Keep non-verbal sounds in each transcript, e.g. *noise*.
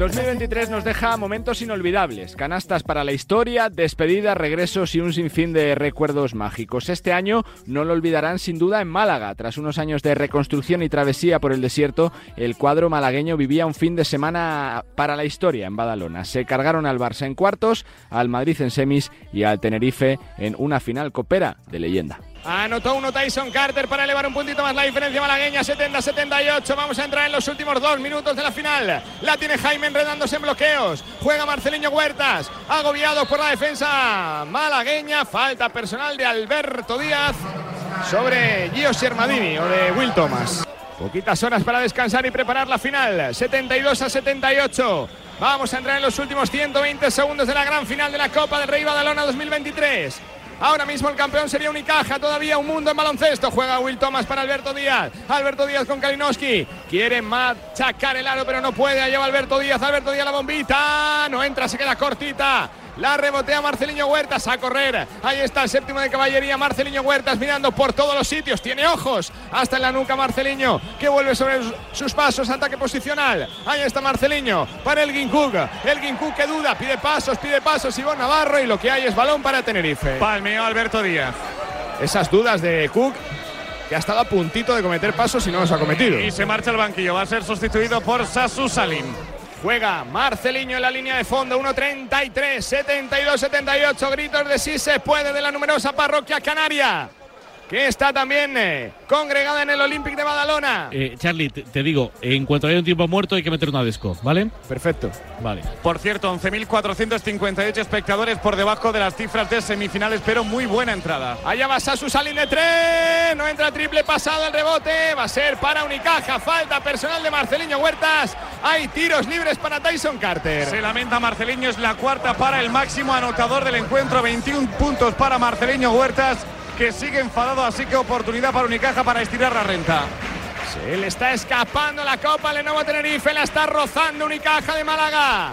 2023 nos deja momentos inolvidables, canastas para la historia, despedidas, regresos y un sinfín de recuerdos mágicos. Este año no lo olvidarán sin duda en Málaga. Tras unos años de reconstrucción y travesía por el desierto, el cuadro malagueño vivía un fin de semana para la historia en Badalona. Se cargaron al Barça en cuartos, al Madrid en semis y al Tenerife en una final copera de leyenda. Anotó uno Tyson Carter para elevar un puntito más la diferencia malagueña, 70-78. Vamos a entrar en los últimos dos minutos de la final. La tiene Jaime enredándose en bloqueos. Juega Marceliño Huertas, agobiado por la defensa malagueña. Falta personal de Alberto Díaz sobre Gio Siermadini o de Will Thomas. Poquitas horas para descansar y preparar la final. 72 a 78. Vamos a entrar en los últimos 120 segundos de la gran final de la Copa del Rey Badalona 2023. Ahora mismo el campeón sería Unicaja, todavía un mundo en baloncesto. Juega Will Thomas para Alberto Díaz. Alberto Díaz con Kalinowski. Quiere machacar el aro, pero no puede. Lleva Alberto Díaz. Alberto Díaz la bombita. No entra, se queda cortita. La rebotea Marceliño Huertas a correr. Ahí está el séptimo de caballería. Marceliño Huertas mirando por todos los sitios. Tiene ojos hasta en la nuca Marceliño que vuelve sobre sus pasos. Ataque posicional. Ahí está Marceliño para el Ginkuk. El Ginkuk que duda. Pide pasos, pide pasos. Ivonne Navarro y lo que hay es balón para Tenerife. Palmeo Alberto Díaz. Esas dudas de Cook que ha estado a puntito de cometer pasos y no los ha cometido. Y se marcha al banquillo. Va a ser sustituido por Sasu Salim. Juega Marceliño en la línea de fondo, 1.33, 72-78, gritos de sí se puede de la numerosa parroquia canaria que está también eh, congregada en el Olympic de Badalona. Eh, Charlie, te, te digo, en cuanto haya un tiempo muerto hay que meter una disco, ¿vale? Perfecto. Vale. Por cierto, 11.458 espectadores por debajo de las cifras de semifinales, pero muy buena entrada. Allá va Sasu Salin de tres, no entra triple pasado el rebote, va a ser para Unicaja, falta personal de Marceliño Huertas, hay tiros libres para Tyson Carter. Se lamenta Marceliño, es la cuarta para el máximo anotador del encuentro, 21 puntos para Marceliño Huertas que sigue enfadado, así que oportunidad para Unicaja para estirar la renta. Se le está escapando la Copa Lenovo Tenerife, la está rozando Unicaja de Málaga.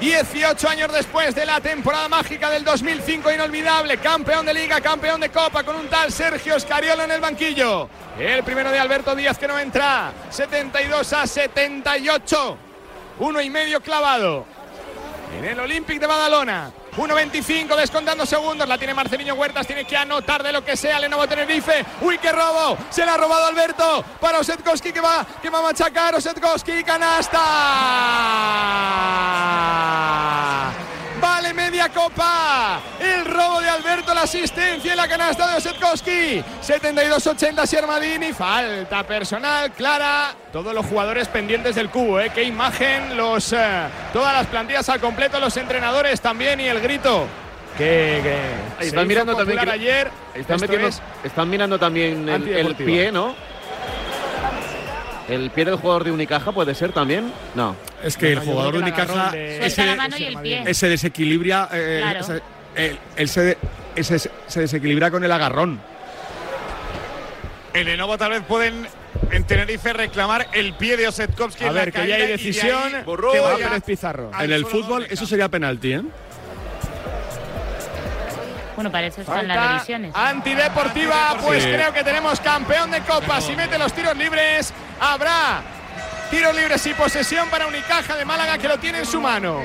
18 años después de la temporada mágica del 2005, inolvidable, campeón de liga, campeón de copa, con un tal Sergio Escariola en el banquillo. El primero de Alberto Díaz que no entra, 72 a 78, uno y medio clavado en el Olympic de Badalona. 1.25 descontando segundos. La tiene Marcelino Huertas. Tiene que anotar de lo que sea Lenovo Tenerife. Uy, qué robo. Se la ha robado Alberto para Osetkowski que va, que va a machacar. Osetkowski, canasta. Vale media copa. El robo de Alberto, la asistencia y la canasta de Osetkowski. 72-80 Siermadini. Falta personal clara. Todos los jugadores pendientes del cubo, ¿eh? Qué imagen. Los, eh, todas las plantillas al completo, los entrenadores también y el grito. Que, que Ahí se están mirando también que- ayer. Están, Esto metiendo- es están mirando también el, pie, ¿no? ¿El pie del jugador de Unicaja puede ser también? No. Es que el jugador de el Unicaja de- ese, Suelta la mano y el pie. ese desequilibra. eh, Claro. ese- él se, ese- se desequilibra con el agarrón. En Lenovo tal vez pueden en Tenerife reclamar el pie de Osetkowski. A en la ver, que ya hay y de decisión. ahí Que vaya Pizarro. en el fútbol eso sería penalti, ¿eh? Bueno, para eso están las Falta revisiones. antideportiva, pues Sí. creo que tenemos campeón de Copa. Si mete los tiros libres, habrá tiros libres y posesión para Unicaja de Málaga que lo tiene en su mano.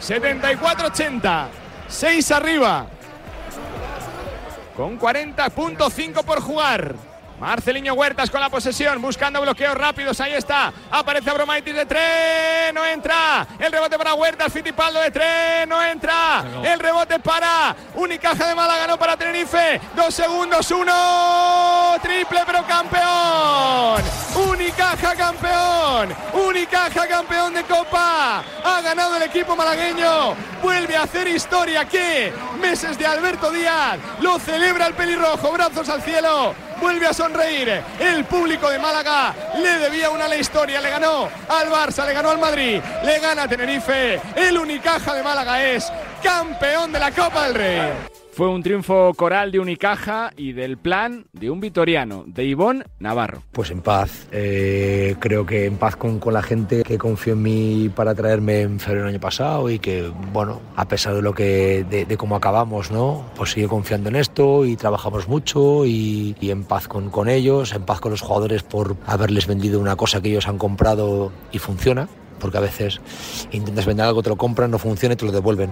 74-80, 6 arriba. Con 40.5 por jugar. Marceliño Huertas con la posesión, buscando bloqueos rápidos. Ahí está. Aparece Abromaitis de tres. No entra. El rebote para Huertas. Fittipaldo de tres. No entra. El rebote para Unicaja de Málaga, no para Tenerife. Dos segundos, uno. Triple, pero campeón. Unicaja campeón. Unicaja campeón de Copa. Ha ganado el equipo malagueño. Vuelve a hacer historia. ¿Qué? Meses de Alberto Díaz. Lo celebra el pelirrojo. Brazos al cielo. Vuelve a sonreír. El público de Málaga le debía una a la historia. Le ganó al Barça, le ganó al Madrid, le gana a Tenerife. El Unicaja de Málaga es campeón de la Copa del Rey. Fue un triunfo coral de Unicaja y del plan de un vitoriano, de Ivón Navarro. Pues en paz, eh, creo que en paz con, la gente que confió en mí para traerme en febrero del año pasado y que, bueno, a pesar de lo que, de, cómo acabamos, ¿no? Pues sigue confiando en esto y trabajamos mucho y, y en paz con, con ellos, en paz con los jugadores por haberles vendido una cosa que ellos han comprado y funciona, porque a veces intentas vender algo, te lo compran, no funciona y te lo devuelven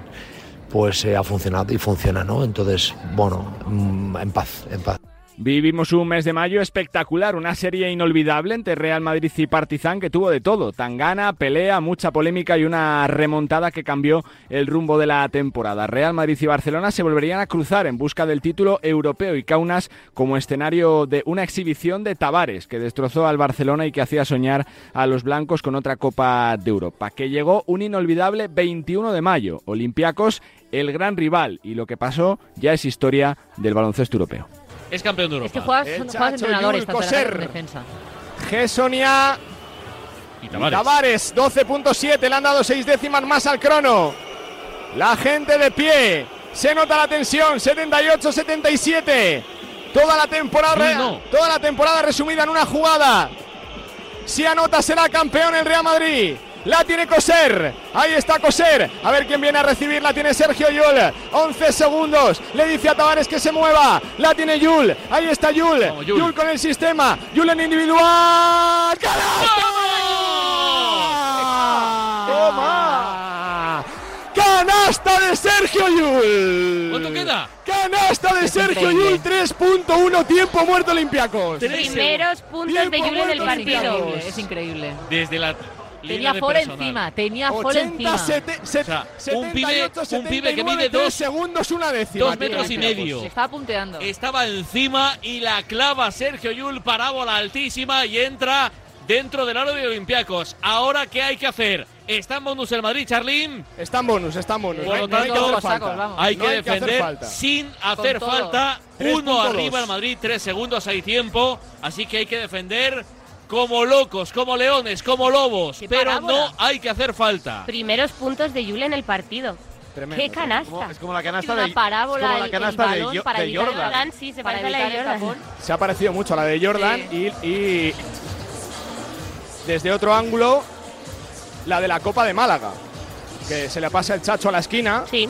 pues eh, ha funcionado y funciona, ¿no? Entonces, bueno, mm, en paz, en paz. Vivimos un mes de mayo espectacular, una serie inolvidable entre Real Madrid y Partizan que tuvo de todo, tangana, pelea, mucha polémica y una remontada que cambió el rumbo de la temporada. Real Madrid y Barcelona se volverían a cruzar en busca del título europeo y Kaunas como escenario de una exhibición de Tavares que destrozó al Barcelona y que hacía soñar a los blancos con otra Copa de Europa, que llegó un inolvidable 21 de mayo, Olympiacos el gran rival y lo que pasó ya es historia del baloncesto europeo. Es campeón de Europa. Es que juegas, El juegas Chacho entrenador Yul esta Coser. en defensa. Gessonia Y Tavares. Tavares, 12.7, le han dado seis décimas más al crono. La gente de pie, se nota la tensión, 78-77. Toda la temporada, no. toda la temporada resumida en una jugada. Si anota será campeón el Real Madrid. La tiene Coser. Ahí está Coser. A ver quién viene a recibir. La tiene Sergio Yul. 11 segundos. Le dice a Tavares que se mueva. La tiene Yul. Ahí está Yul. Vamos, Yul. Yul con el sistema. Yul en individual. ¡Canasta! ¡Toma! ¡Canasta de Sergio Yul! ¿Cuánto queda? ¡Canasta de Sergio. Yul! 3.1 tiempo muerto Olympiacos. Primeros puntos de Yul en el partido. Increíble, es increíble. Desde la Tenía Ford encima, tenía Ford 80, encima. sete- se- O sea, un 78, pibe- un pibe que 79, mide dos- segundos una décima. dos tío, metros y medio. Se estaba punteando. Estaba encima y la clava Sergio Yul, parábola altísima y entra dentro del aro de Olympiacos. Ahora, ¿qué hay que hacer? Está en bonus el Madrid, Charlín. Está en bonus, está en bonus. Por lo tanto. Hay que defender sin hacer falta. 3.2. Uno arriba el Madrid, tres segundos, hay tiempo. Así que hay que defender como locos, como leones, como lobos. ¡Qué Pero no hay que hacer falta. Primeros puntos de Yul en el partido. Tremendo, ¡Qué canasta! Como- es como la canasta una de, parábola como la canasta el de, balón para Jordan. Jordan, sí, se parece a la de Jordan. Se ha parecido mucho a la de Jordan y, y desde otro ángulo la de la Copa de Málaga. Que se le pasa el chacho a la esquina. Sí.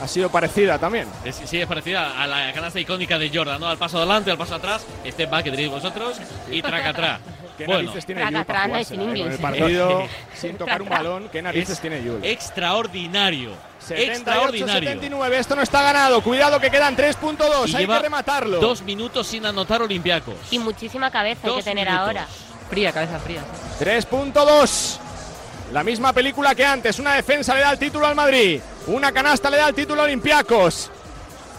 Ha sido parecida también. Es- sí, es parecida a la canasta icónica de Jordan, ¿no? Al paso adelante, al paso atrás, este va que tenéis vosotros y traca atrás. ¿Qué Bueno, narices tiene Traca, Yul para traca, jugársela, es in eh? Con el partido sin *laughs* tocar un balón, ¿qué narices es tiene Yul? extraordinario. Extraordinario. 78-79, esto no está ganado. Cuidado que quedan 3.2, Y hay que rematarlo. Dos minutos sin anotar Olympiacos. Y muchísima cabeza hay que tener minutos. ahora. Fría, cabeza fría. sí. 3.2. La misma película que antes. Una defensa le da el título al Madrid. Una canasta le da el título a Olympiacos.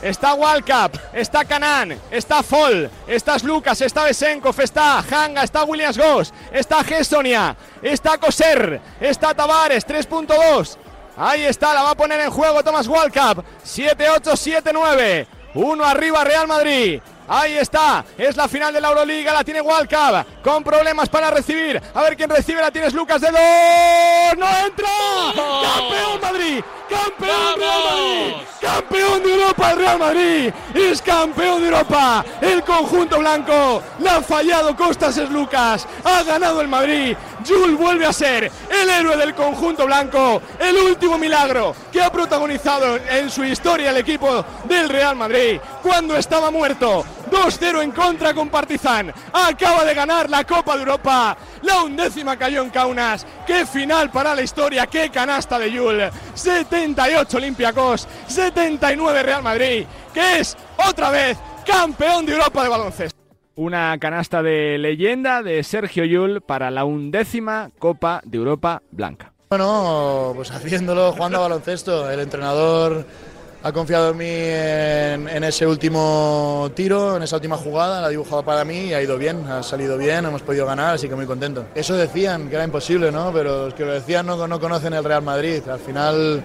Está Walcap, está Canan, está Fall, está Lucas, está Besenkov, está Hanga, está Williams Goss, está Gessonia, está Coser, está Tavares, 3.2. Ahí está, la va a poner en juego Thomas Walcap. 7-8, 7-9. Uno arriba Real Madrid. Ahí está, es la final de la Euroliga, la tiene Walcap, con problemas para recibir. A ver quién recibe, la tienes Lucas de dos. ¡No entra! ¡Campeón Madrid! ¡Campeón Real Madrid! ¡Campeón de Europa el Real Madrid! ¡Es campeón de Europa! El conjunto blanco. La ha fallado Costas es Lucas. Ha ganado el Madrid. Jules vuelve a ser el héroe del conjunto blanco. El último milagro que ha protagonizado en su historia el equipo del Real Madrid. Cuando estaba muerto. 2-0 en contra con Partizan. Acaba de ganar la Copa de Europa. La undécima cayó en Kaunas. Qué final para la historia. Qué canasta de Yul. 78 Olympiacos. 79 Real Madrid. Que es otra vez campeón de Europa de baloncesto. Una canasta de leyenda de Sergio Yul para la undécima Copa de Europa blanca. Bueno, pues haciéndolo, jugando a baloncesto. El entrenador ha confiado en mí en, en ese último tiro, en esa última jugada, la ha dibujado para mí y ha ido bien, ha salido bien, hemos podido ganar, así que muy contento. Eso decían que era imposible, ¿no? Pero los que lo decían no, no conocen el Real Madrid. Al final,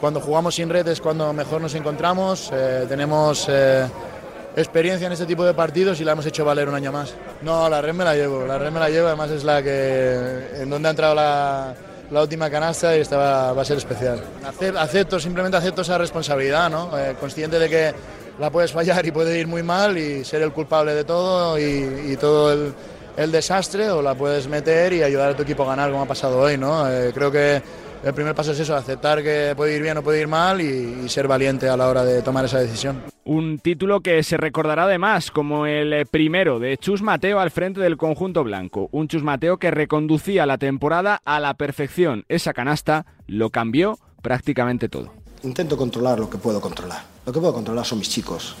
cuando jugamos sin red es cuando mejor nos encontramos, eh, tenemos... eh, experiencia en este tipo de partidos y la hemos hecho valer un año más. No, la red me la llevo, la red me la llevo, además es la que en donde ha entrado la, la última canasta y esta va, a ser especial. Acep- Acepto, simplemente acepto esa responsabilidad, ¿no? Eh, consciente de que la puedes fallar y puede ir muy mal y ser el culpable de todo y, todo el, desastre o la puedes meter y ayudar a tu equipo a ganar como ha pasado hoy, ¿no? Eh, creo que el primer paso es eso, aceptar que puede ir bien o puede ir mal y ser valiente a la hora de tomar esa decisión. Un título que se recordará además como el eh, primero de Chus Mateo al frente del conjunto blanco. Un Chus Mateo que reconducía la temporada a la perfección. Esa canasta lo cambió prácticamente todo. Intento controlar lo que puedo controlar. Lo que puedo controlar son mis chicos.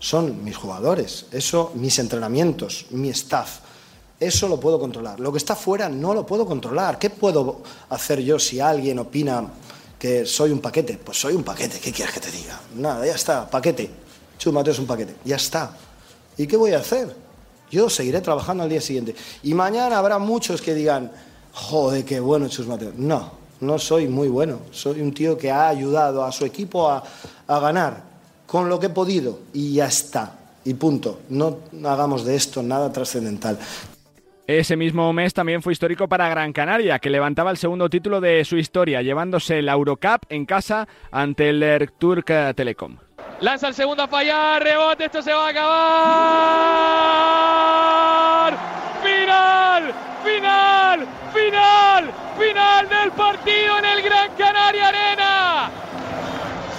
Son mis jugadores. Eso, mis entrenamientos, mi staff. Eso lo puedo controlar. Lo que está fuera no lo puedo controlar. ¿Qué puedo hacer yo si alguien opina que soy un paquete? Pues soy un paquete. ¿Qué quieres que te diga? Nada, ya está. Paquete. Chus Mateo es un paquete. Ya está. ¿Y qué voy a hacer? Yo seguiré trabajando al día siguiente. Y mañana habrá muchos que digan, joder, qué bueno Chus Mateo. No, no soy muy bueno. Soy un tío que ha ayudado a su equipo a, a ganar con lo que he podido y ya está. Y punto. No hagamos de esto nada trascendental. Ese mismo mes también fue histórico para Gran Canaria, que levantaba el segundo título de su historia, llevándose la Eurocup en casa ante el Turk Telecom. Lanza el segundo a fallar, rebote, esto se va a acabar. Final, final, final, final del partido en el Gran Canaria Arena.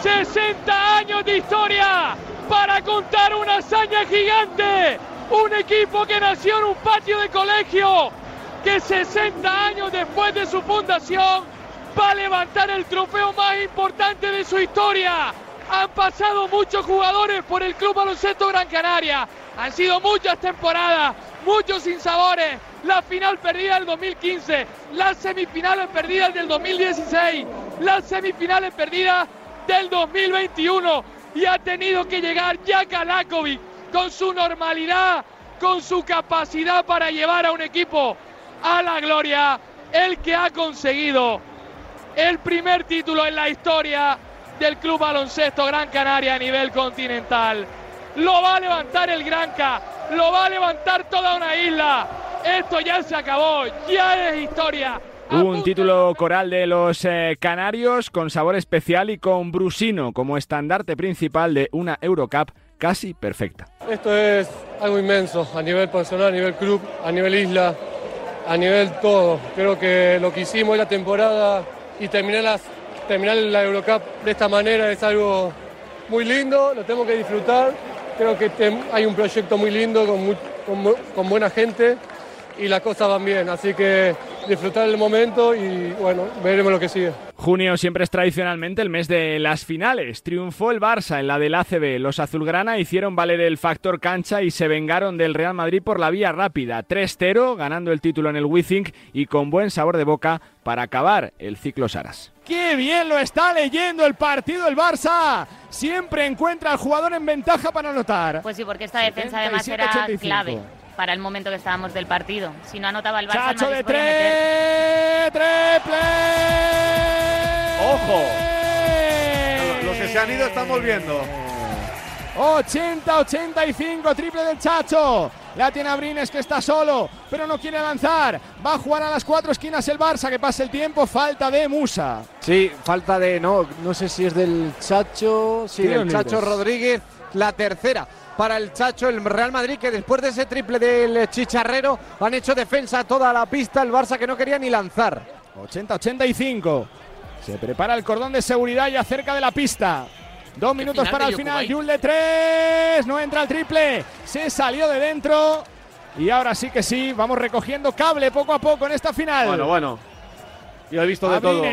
60 años de historia para contar una hazaña gigante. Un equipo que nació en un patio de colegio, que 60 años después de su fundación va a levantar el trofeo más importante de su historia. Han pasado muchos jugadores por el Club Baloncesto Gran Canaria. Han sido muchas temporadas, muchos sinsabores. La final perdida del 2015, las semifinales perdidas del 2016, las semifinales perdidas del 2021. Y ha tenido que llegar Jack Alakovic con su normalidad, con su capacidad para llevar a un equipo a la gloria. El que ha conseguido el primer título en la historia del Club Baloncesto Gran Canaria a nivel continental. Lo va a levantar el Granca, lo va a levantar toda una isla. Esto ya se acabó, ya es historia. Un título coral de los eh, canarios con sabor especial y con Brusino como estandarte principal de una Eurocup casi perfecta. Esto es algo inmenso a nivel personal, a nivel club, a nivel isla, a nivel todo. Creo que lo que hicimos en la temporada y terminar, la Eurocup de esta manera es algo muy lindo, lo tengo que disfrutar. Creo que hay un proyecto muy lindo con buena gente y las cosas van bien. Así que disfrutar el momento y bueno, veremos lo que sigue. Junio siempre es tradicionalmente el mes de las finales. Triunfó el Barça en la del ACB. Los azulgrana hicieron valer el factor cancha y se vengaron del Real Madrid por la vía rápida. 3-0, ganando el título en el Withink y con buen sabor de boca para acabar el ciclo Saras. ¡Qué bien lo está leyendo el partido el Barça! Siempre encuentra al jugador en ventaja para anotar. Pues sí, porque esta defensa además 77, era 85. clave para el momento que estábamos del partido. Si no anotaba el Barça, Chacho de tres, triple. ¡Ojo! Los que se han ido están volviendo. 80-85, triple del Chacho. La tiene Abrines que está solo, pero no quiere lanzar. Va a jugar a las cuatro esquinas el Barça, que pase el tiempo. Falta de Musa. Sí, falta de. No, no sé si es del Chacho. Sí, del Chacho. Rodríguez. La tercera para el Chacho, el Real Madrid, que después de ese triple del Chicharrero han hecho defensa toda la pista. El Barça que no quería ni lanzar. 80-85. Se prepara el cordón de seguridad ya cerca de la pista. Dos minutos para el final. Yul de tres. No entra el triple. Se salió de dentro. Y ahora sí que sí. Vamos recogiendo cable poco a poco en esta final. Bueno, bueno. Yo he visto de todo.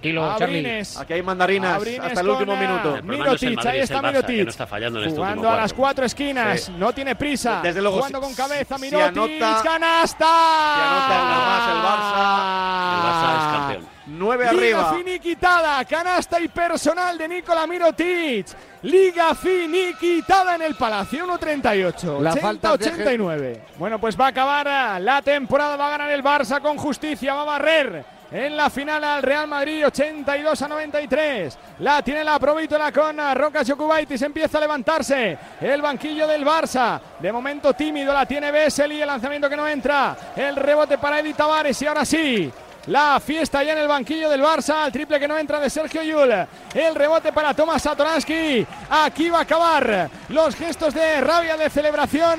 Tranquilo, Abrines. Aquí hay mandarinas Abrines hasta el último minuto. Mirotic, ahí está Mirotic. no está fallando en este Jugando último a las cuatro esquinas. Sí. No tiene prisa. Desde luego, Jugando si- con cabeza. si Mirotic. anota- canasta. Si anota una más el Barça. El Barça es campeón. Nueve Liga arriba. finiquitada, canasta y personal de Nikola Mirotic. Liga finiquitada en el Palacio 1.38. La falta de 89. Bueno, pues va a acabar ah, la temporada, va a ganar el Barça con justicia, va a barrer en la final al Real Madrid 82 a 93. La tiene la Provítola con Rocas Jokubaitis, empieza a levantarse el banquillo del Barça. De momento tímido, la tiene Vesely, el lanzamiento que no entra. El rebote para Edith Tavares y ahora sí. la fiesta ya en el banquillo del Barça. El triple que no entra de Sergio Yul. El rebote para Tomás Satoransky. Aquí va a acabar los gestos de rabia, de celebración.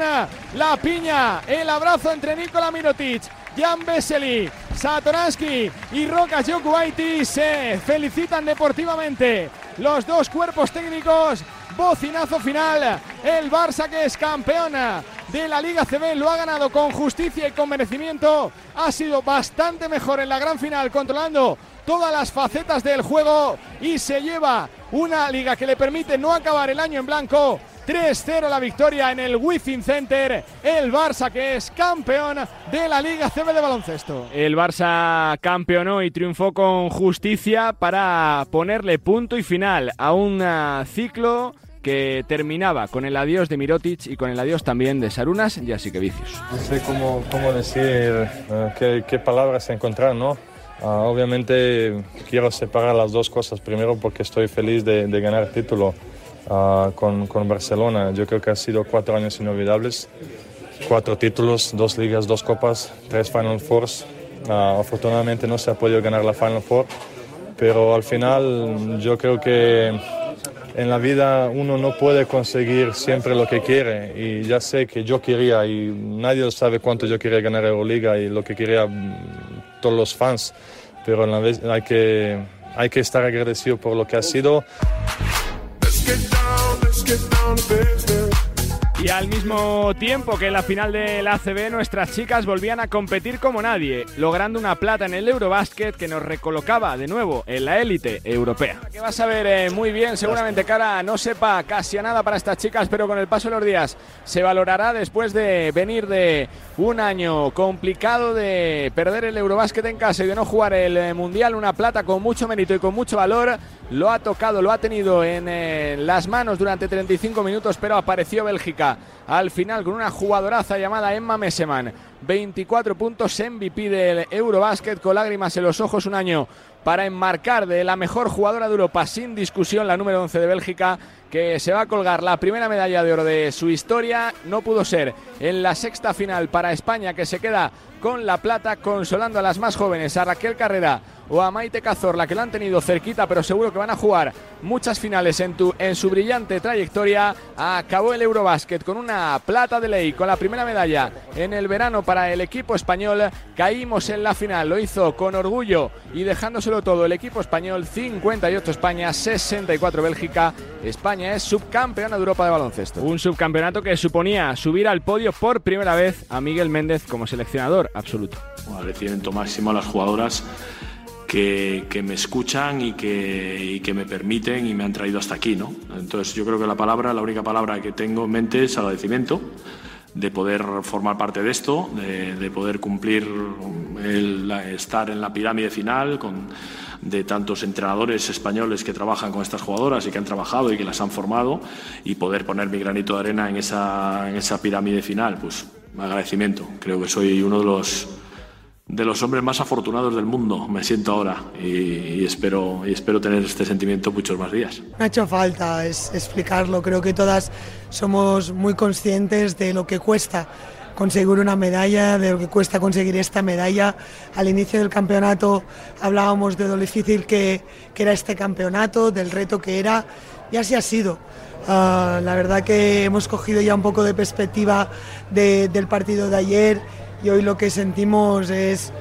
La piña, el abrazo entre Nikola Mirotic. Jan Vesely, Satoransky y Rokas Jokuaitis se felicitan deportivamente. Los dos cuerpos técnicos, bocinazo final. El Barça que es campeona de la Liga CB lo ha ganado con justicia y con merecimiento. Ha sido bastante mejor en la gran final, controlando todas las facetas del juego y se lleva una liga que le permite no acabar el año en blanco. 3-0 la victoria en el Wizzing Center. El Barça que es campeón de la Liga CB de baloncesto. El Barça campeonó y triunfó con justicia para ponerle punto y final a un ah, ciclo que terminaba con el adiós de Mirotic y con el adiós también de Sarunas y así que vicios. No sé cómo, cómo decir, eh, qué, qué palabras encontrar, ¿no? Ah, obviamente quiero separar las dos cosas. Primero porque estoy feliz de, de ganar título ah, con, con Barcelona. Yo creo que han sido cuatro años inolvidables. Cuatro títulos, dos ligas, dos copas, tres Final Fours. Ah, afortunadamente no se ha podido ganar la Final Four, pero al final yo creo que en la vida uno no puede conseguir siempre lo que quiere y ya sé que yo quería y nadie sabe cuánto yo quería ganar Euroliga y lo que quería mm, todos los fans, pero en la vez hay que, hay que estar agradecido por lo que ha sido. Y al mismo tiempo que en la final del ACB, nuestras chicas volvían a competir como nadie, logrando una plata en el Eurobasket que nos recolocaba de nuevo en la élite europea. Que vas a ver eh, muy bien, seguramente cara no sepa casi a nada para estas chicas, pero con el paso de los días se valorará después de venir de un año complicado de perder el Eurobasket en casa y de no jugar el eh, Mundial, una plata con mucho mérito y con mucho valor. Lo ha tocado, lo ha tenido en eh, las manos durante 35 minutos, pero apareció Bélgica al final con una jugadoraza llamada Emma Meseman. 24 puntos MVP del Eurobasket con lágrimas en los ojos un año para enmarcar de la mejor jugadora de Europa sin discusión la número 11 de Bélgica que se va a colgar la primera medalla de oro de su historia. No pudo ser en la sexta final para España que se queda con la plata consolando a las más jóvenes, a Raquel Carrera o a Maite Cazorla que lo han tenido cerquita pero seguro que van a jugar muchas finales en, tu, en su brillante trayectoria. Acabó el Eurobasket con una plata de ley, con la primera medalla en el verano para el equipo español. Caímos en la final, lo hizo con orgullo y dejándoselo todo el equipo español. 58 España, 64 Bélgica. España es subcampeona de Europa de baloncesto. Un subcampeonato que suponía subir al podio por primera vez a Miguel Méndez como seleccionador absoluto. Un agradecimiento máximo a las jugadoras que, que me escuchan y que, y que, me permiten y me han traído hasta aquí. ¿no? Entonces yo creo que la palabra, la única palabra que tengo en mente es agradecimiento de poder formar parte de esto, de, de poder cumplir el, estar en la pirámide final con, de tantos entrenadores españoles que trabajan con estas jugadoras y que han trabajado y que las han formado y poder poner mi granito de arena en esa, en esa pirámide final. Pues agradecimiento. Creo que soy uno de los de los hombres más afortunados del mundo, me siento ahora y, espero, y espero tener este sentimiento muchos más días. No ha hecho falta es, explicarlo, creo que todas somos muy conscientes de lo que cuesta conseguir una medalla, de lo que cuesta conseguir esta medalla. Al inicio del campeonato hablábamos de lo difícil que, que era este campeonato, del reto que era, y así ha sido. Uh, la verdad que hemos cogido ya un poco de perspectiva de, del partido de ayer y hoy lo que sentimos es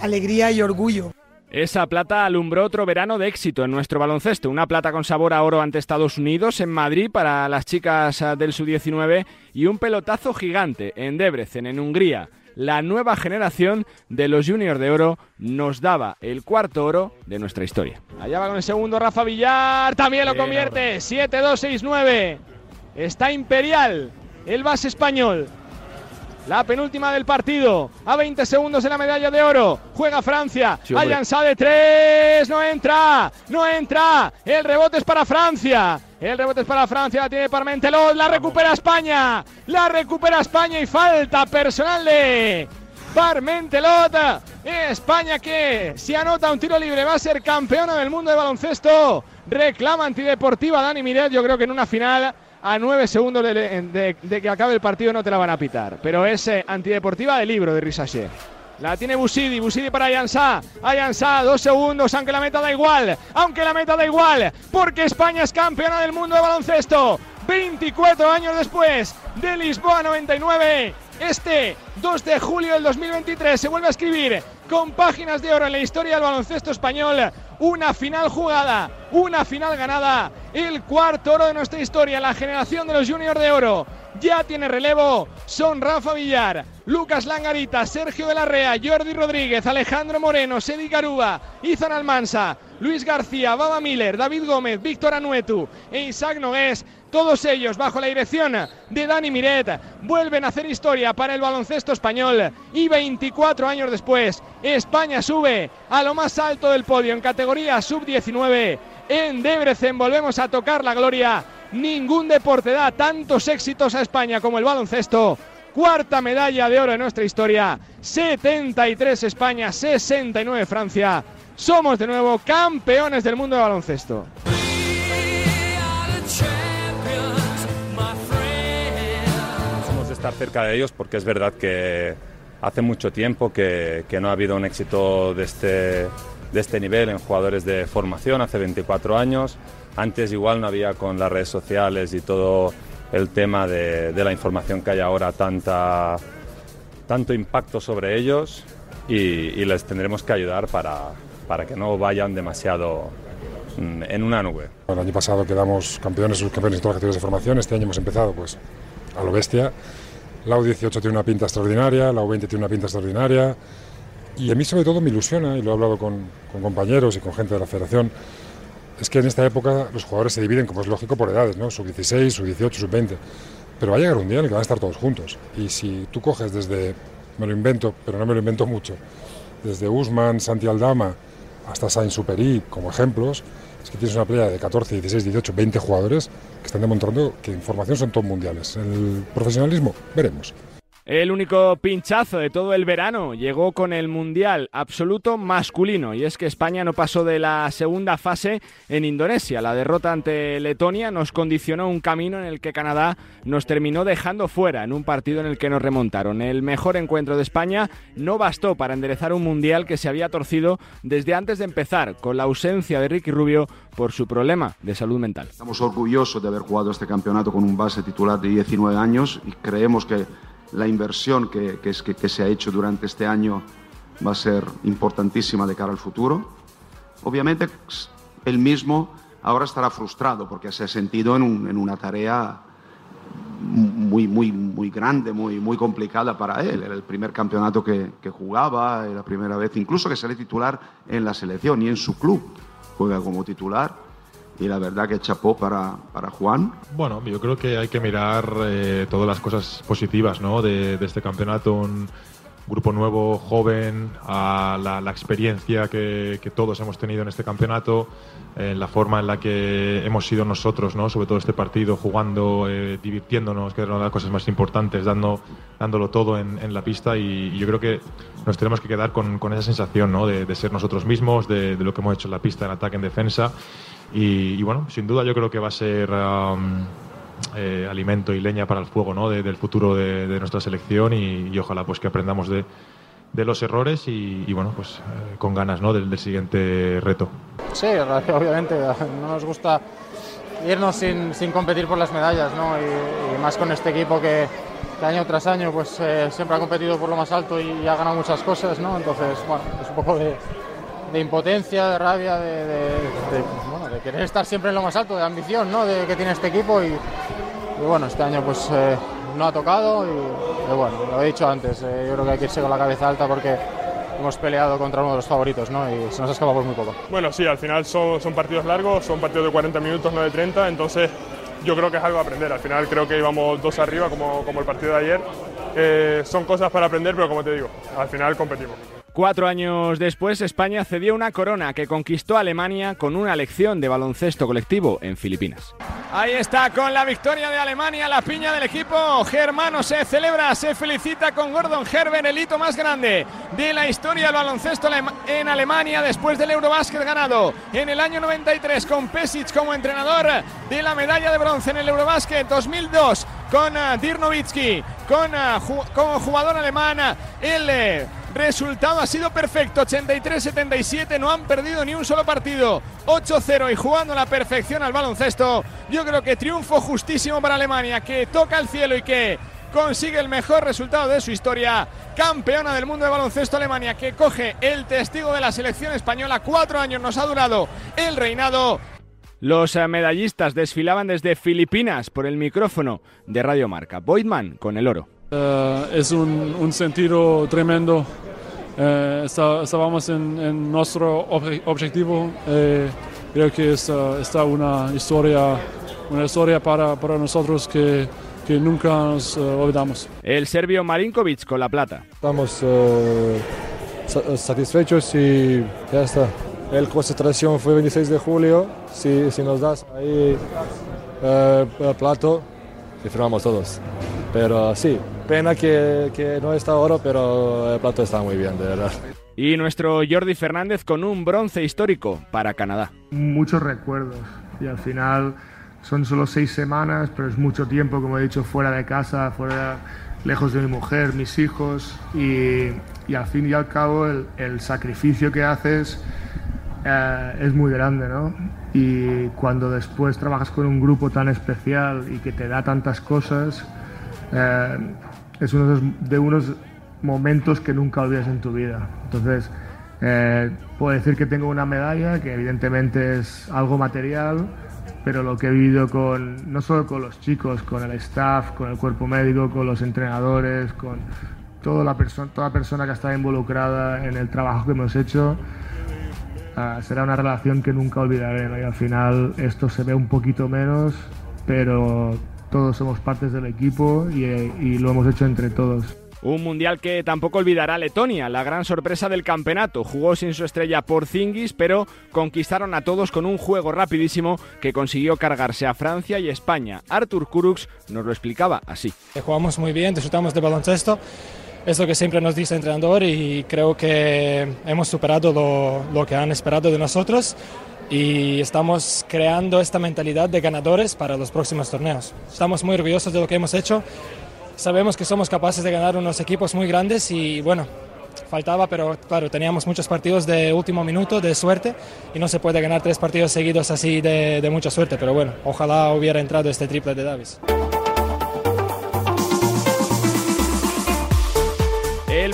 alegría y orgullo. Esa plata alumbró otro verano de éxito en nuestro baloncesto. Una plata con sabor a oro ante Estados Unidos en Madrid para las chicas del Sub-19 y un pelotazo gigante en Debrecen, en Hungría. La nueva generación de los juniors de oro nos daba el cuarto oro de nuestra historia. Allá va con el segundo Rafa Villar, también lo convierte. 7-2-6-9. Está imperial el base español. La penúltima del partido. A 20 segundos de la medalla de oro. Juega Francia. Sí, de tres. No entra. No entra. El rebote es para Francia. El rebote es para Francia. La tiene Parmentelot. La recupera España. La recupera España. Y falta personal de Parmentelot. España que si anota un tiro libre va a ser campeona del mundo de baloncesto. Reclama antideportiva Dani Miret. Yo creo que en una final a nueve segundos de, que acabe el partido no te la van a pitar. Pero es eh, antideportiva de libro de Risache. La tiene Busidi, Busidi para Ayansá. Ayansá, dos segundos, aunque la meta da igual. Aunque la meta da igual. Porque España es campeona del mundo de baloncesto. 24 años después de Lisboa 99. Este 2 de julio del 2023 se vuelve a escribir con páginas de oro en la historia del baloncesto español. Una final jugada, una final ganada. El cuarto oro de nuestra historia, la generación de los juniors de oro. Ya tiene relevo. Son Rafa Villar, Lucas Langarita, Sergio de la Rea, Jordi Rodríguez, Alejandro Moreno, Sedi Garúa, Izan Almansa, Luis García, Baba Miller, David Gómez, Víctor Anuetu e Isaac Nogués. Todos ellos bajo la dirección de Dani Miret vuelven a hacer historia para el baloncesto español y 24 años después España sube a lo más alto del podio en categoría sub-19. En Debrecen volvemos a tocar la gloria. Ningún deporte da tantos éxitos a España como el baloncesto. Cuarta medalla de oro en nuestra historia. 73 España, 69 Francia. Somos de nuevo campeones del mundo de baloncesto. Somos de estar cerca de ellos porque es verdad que hace mucho tiempo que, que no ha habido un éxito de este, de este nivel en jugadores de formación, hace 24 años. Antes igual no había con las redes sociales y todo el tema de, de la información que hay ahora tanta, tanto impacto sobre ellos y, y les tendremos que ayudar para, para que no vayan demasiado mm, en una nube. El año pasado quedamos campeones, subcampeones en todas las categorías de formación. Este año hemos empezado pues a lo bestia. La U18 tiene una pinta extraordinaria, la U20 tiene una pinta extraordinaria. Y a mí sobre todo me ilusiona, y lo he hablado con, con compañeros y con gente de la federación, es que en esta época los jugadores se dividen, como es lógico, por edades, ¿no? Sub-16, sub-18, sub-20. Pero va a llegar un día en el que van a estar todos juntos. Y si tú coges desde, me lo invento, pero no me lo invento mucho, desde Usman, Santi Aldama, hasta Sainz Superi como ejemplos, es que tienes una playa de 14, 16, 18, 20 jugadores que están demostrando que en formación son todos mundiales. En el profesionalismo, veremos. El único pinchazo de todo el verano llegó con el Mundial absoluto masculino y es que España no pasó de la segunda fase en Indonesia. La derrota ante Letonia nos condicionó un camino en el que Canadá nos terminó dejando fuera en un partido en el que nos remontaron. El mejor encuentro de España no bastó para enderezar un Mundial que se había torcido desde antes de empezar con la ausencia de Ricky Rubio por su problema de salud mental. Estamos orgullosos de haber jugado este campeonato con un base titular de 19 años y creemos que la inversión que, que, que, se ha hecho durante este año va a ser importantísima de cara al futuro. Obviamente, él mismo ahora estará frustrado porque se ha sentido en, un, en una tarea muy, muy, muy grande, muy, muy complicada para él. Era el primer campeonato que, que jugaba, era la primera vez incluso que sale titular en la selección y en su club. Juega como titular y la verdad que chapó para, para Juan. Bueno, yo creo que hay que mirar eh, todas las cosas positivas ¿no? de, de, este campeonato. Un grupo nuevo, joven, a la, la experiencia que, que, todos hemos tenido en este campeonato, eh, la forma en la que hemos sido nosotros, ¿no? sobre todo este partido, jugando, eh, divirtiéndonos, que es una de las cosas más importantes, dando, dándolo todo en, en la pista. Y, y, yo creo que nos tenemos que quedar con, con esa sensación ¿no? de, de, ser nosotros mismos, de, de lo que hemos hecho en la pista, en ataque, en defensa. Y, bueno, sin duda yo creo que va a ser eh, alimento y leña para el fuego ¿no? de, del futuro de, nuestra selección y, ojalá pues que aprendamos de, de los errores y, bueno, pues eh, con ganas ¿no? del, siguiente reto. Sí, obviamente no nos gusta irnos sin, sin competir por las medallas ¿no? y, más con este equipo que, que año tras año pues eh, siempre ha competido por lo más alto y, ha ganado muchas cosas, ¿no? entonces bueno, es un poco de impotencia, de rabia, de, querer estar siempre en lo más alto, de ambición ¿no? de, que tiene este equipo y, bueno, este año pues eh, no ha tocado y, bueno, lo he dicho antes, eh, yo creo que hay que irse con la cabeza alta porque hemos peleado contra uno de los favoritos ¿no? y se nos ha escapado muy poco. Bueno, sí, al final son, son partidos largos, son partidos de 40 minutos, no de 30, entonces yo creo que es algo a aprender. Al final creo que íbamos dos arriba como, como el partido de ayer. Eh, son cosas para aprender, pero como te digo, al final competimos. Cuatro años después, España cedió una corona que conquistó Alemania con una lección de baloncesto colectivo en Filipinas. Ahí está, con la victoria de Alemania, la piña del equipo germano se celebra, se felicita con Gordon Herber, el hito más grande de la historia del baloncesto en Alemania después del Eurobásquet ganado en el año 93 con Pesic como entrenador de la medalla de bronce en el Eurobásquet 2002 con Dirk Nowitzki, con, ju como jugador alemán. El eh, resultado ha sido perfecto, 83-77, no han perdido ni un solo partido, 8-0 y jugando a la perfección al baloncesto. Yo creo que triunfo justísimo para Alemania, que toca el cielo y que consigue el mejor resultado de su historia. Campeona del mundo de baloncesto Alemania que coge el testigo de la selección española. Cuatro años nos ha durado el reinado. Los eh, medallistas desfilaban desde Filipinas por el micrófono de Radio Marca. Boydman con el oro. Uh, es un, sentido tremendo. Uh, está, estábamos en, en nuestro ob objetivo. Eh, creo que está, está, una historia, una historia para, para nosotros que, que nunca nos uh, olvidamos. El serbio Marinkovic con la plata. Estamos satisfechos y ya está. El concentración fue 26 de julio. Si, si nos das ahí el plato, firmamos todos. Pero sí, pena que, que, no está oro, pero el plato está muy bien, de verdad. Y nuestro Jordi Fernández con un bronce histórico para Canadá. Muchos recuerdos y al final son solo seis semanas, pero es mucho tiempo, como he dicho, fuera de casa, fuera, lejos de mi mujer, mis hijos y, y al fin y al cabo el, el sacrificio que haces eh, es muy grande, ¿no? Y cuando después trabajas con un grupo tan especial y que te da tantas cosas, eh, es uno de unos momentos que nunca olvidas en tu vida. Entonces, eh, puedo decir que tengo una medalla, que evidentemente es algo material, pero lo que he vivido con, no solo con los chicos, con el staff, con el cuerpo médico, con los entrenadores, con toda la persona, toda persona que estado involucrada en el trabajo que hemos hecho, uh, será una relación que nunca olvidaré. ¿no? Y al final esto se ve un poquito menos, pero todos somos partes del equipo y, y lo hemos hecho entre todos. Un mundial que tampoco olvidará Letonia, la gran sorpresa del campeonato. Jugó sin su estrella Porzingis, pero conquistaron a todos con un juego rapidísimo que consiguió cargarse a Francia y España. Artur Kurux nos lo explicaba así. Jugamos muy bien, disfrutamos de baloncesto. Es lo que siempre nos dice el entrenador y creo que hemos superado lo, lo que han esperado de nosotros y estamos creando esta mentalidad de ganadores para los próximos torneos. Estamos muy orgullosos de lo que hemos hecho. Sabemos que somos capaces de ganar unos equipos muy grandes y bueno, faltaba, pero claro, teníamos muchos partidos de último minuto, de suerte, y no se puede ganar tres partidos seguidos así de, de mucha suerte, pero bueno, ojalá hubiera entrado este triple de Davis.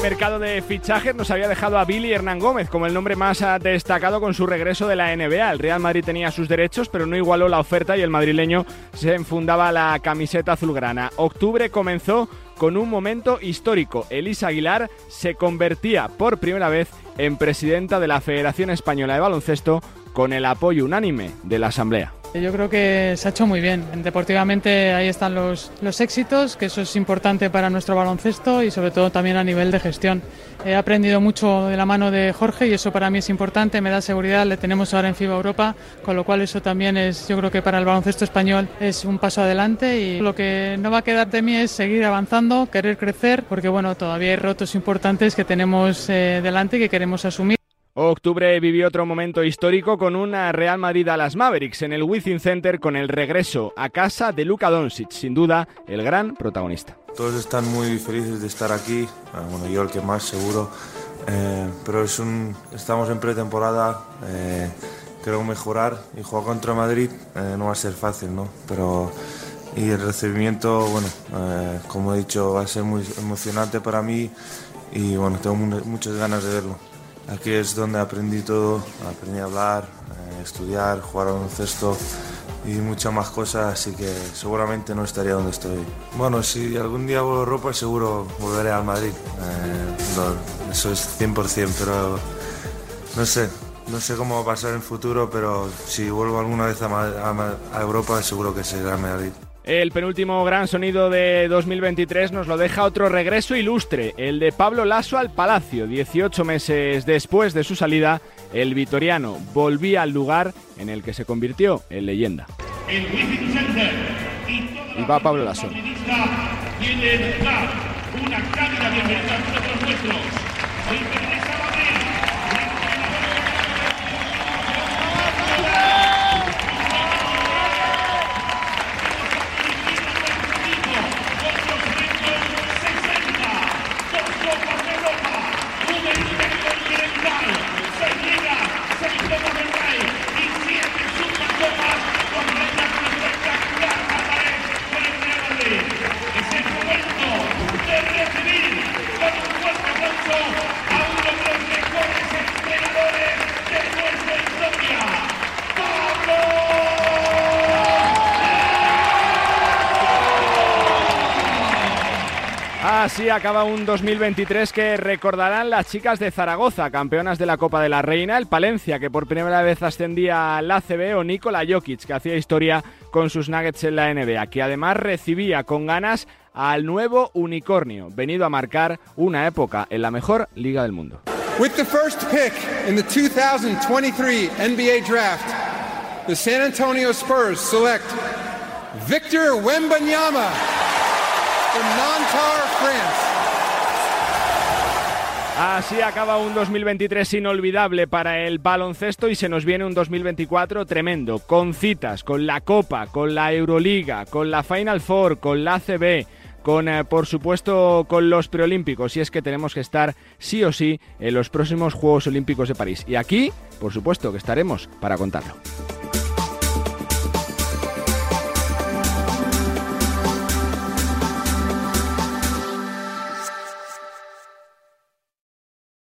Mercado de fichajes nos había dejado a Billy Hernán Gómez como el nombre más destacado con su regreso de la NBA. El Real Madrid tenía sus derechos, pero no igualó la oferta y el madrileño se enfundaba la camiseta azulgrana. Octubre comenzó con un momento histórico. Elisa Aguilar se convertía por primera vez en presidenta de la Federación Española de Baloncesto con el apoyo unánime de la Asamblea. Yo creo que se ha hecho muy bien. Deportivamente ahí están los, los éxitos, que eso es importante para nuestro baloncesto y sobre todo también a nivel de gestión. He aprendido mucho de la mano de Jorge y eso para mí es importante, me da seguridad, le tenemos ahora en FIBA Europa, con lo cual eso también es, yo creo que para el baloncesto español es un paso adelante y lo que no va a quedar de mí es seguir avanzando, querer crecer, porque bueno, todavía hay retos importantes que tenemos eh, delante y que queremos asumir. Octubre vivió otro momento histórico con una Real Madrid a las Mavericks en el Wizzing Center con el regreso a casa de Luka Doncic, sin duda el gran protagonista. Todos están muy felices de estar aquí, bueno, yo el que más seguro, eh, pero es un, estamos en pretemporada, eh, creo mejorar y jugar contra Madrid eh, no va a ser fácil, ¿no? Pero y el recibimiento, bueno, como he dicho, va a ser muy emocionante para mí y bueno, tengo muchas ganas de verlo. Aquí es donde aprendí todo, aprendí a hablar, eh, estudiar, jugar al baloncesto y muchas más cosas, así que seguramente no estaría donde estoy. Bueno, si algún día vuelvo a Europa, seguro volveré al Madrid. Eh, eso es 100%, pero no sé, no sé cómo va a pasar en el futuro, pero si vuelvo alguna vez a, a, a Europa, seguro que será Madrid. El penúltimo gran sonido de 2023 nos lo deja otro regreso ilustre, el de Pablo Lasso al Palacio. 18 meses después de su salida, el vitoriano volvía al lugar en el que se convirtió en leyenda. Y va Pablo Lasso. Acaba un 2023 que recordarán las chicas de Zaragoza, campeonas de la Copa de la Reina, el Palencia, que por primera vez ascendía al ACB, o Nikola Jokic, que hacía historia con sus Nuggets en la NBA, que además recibía con ganas al nuevo unicornio, venido a marcar una época en la mejor liga del mundo. With the first pick in the 2023 NBA Draft, the San Antonio Spurs select Victor Wembanyama France. Así acaba un 2023 inolvidable para el baloncesto y se nos viene un 2024 tremendo, con citas, con la Copa, con la Euroliga, con la Final Four, con la ACB, con eh, por supuesto con los preolímpicos y es que tenemos que estar sí o sí en los próximos Juegos Olímpicos de París y aquí por supuesto que estaremos para contarlo.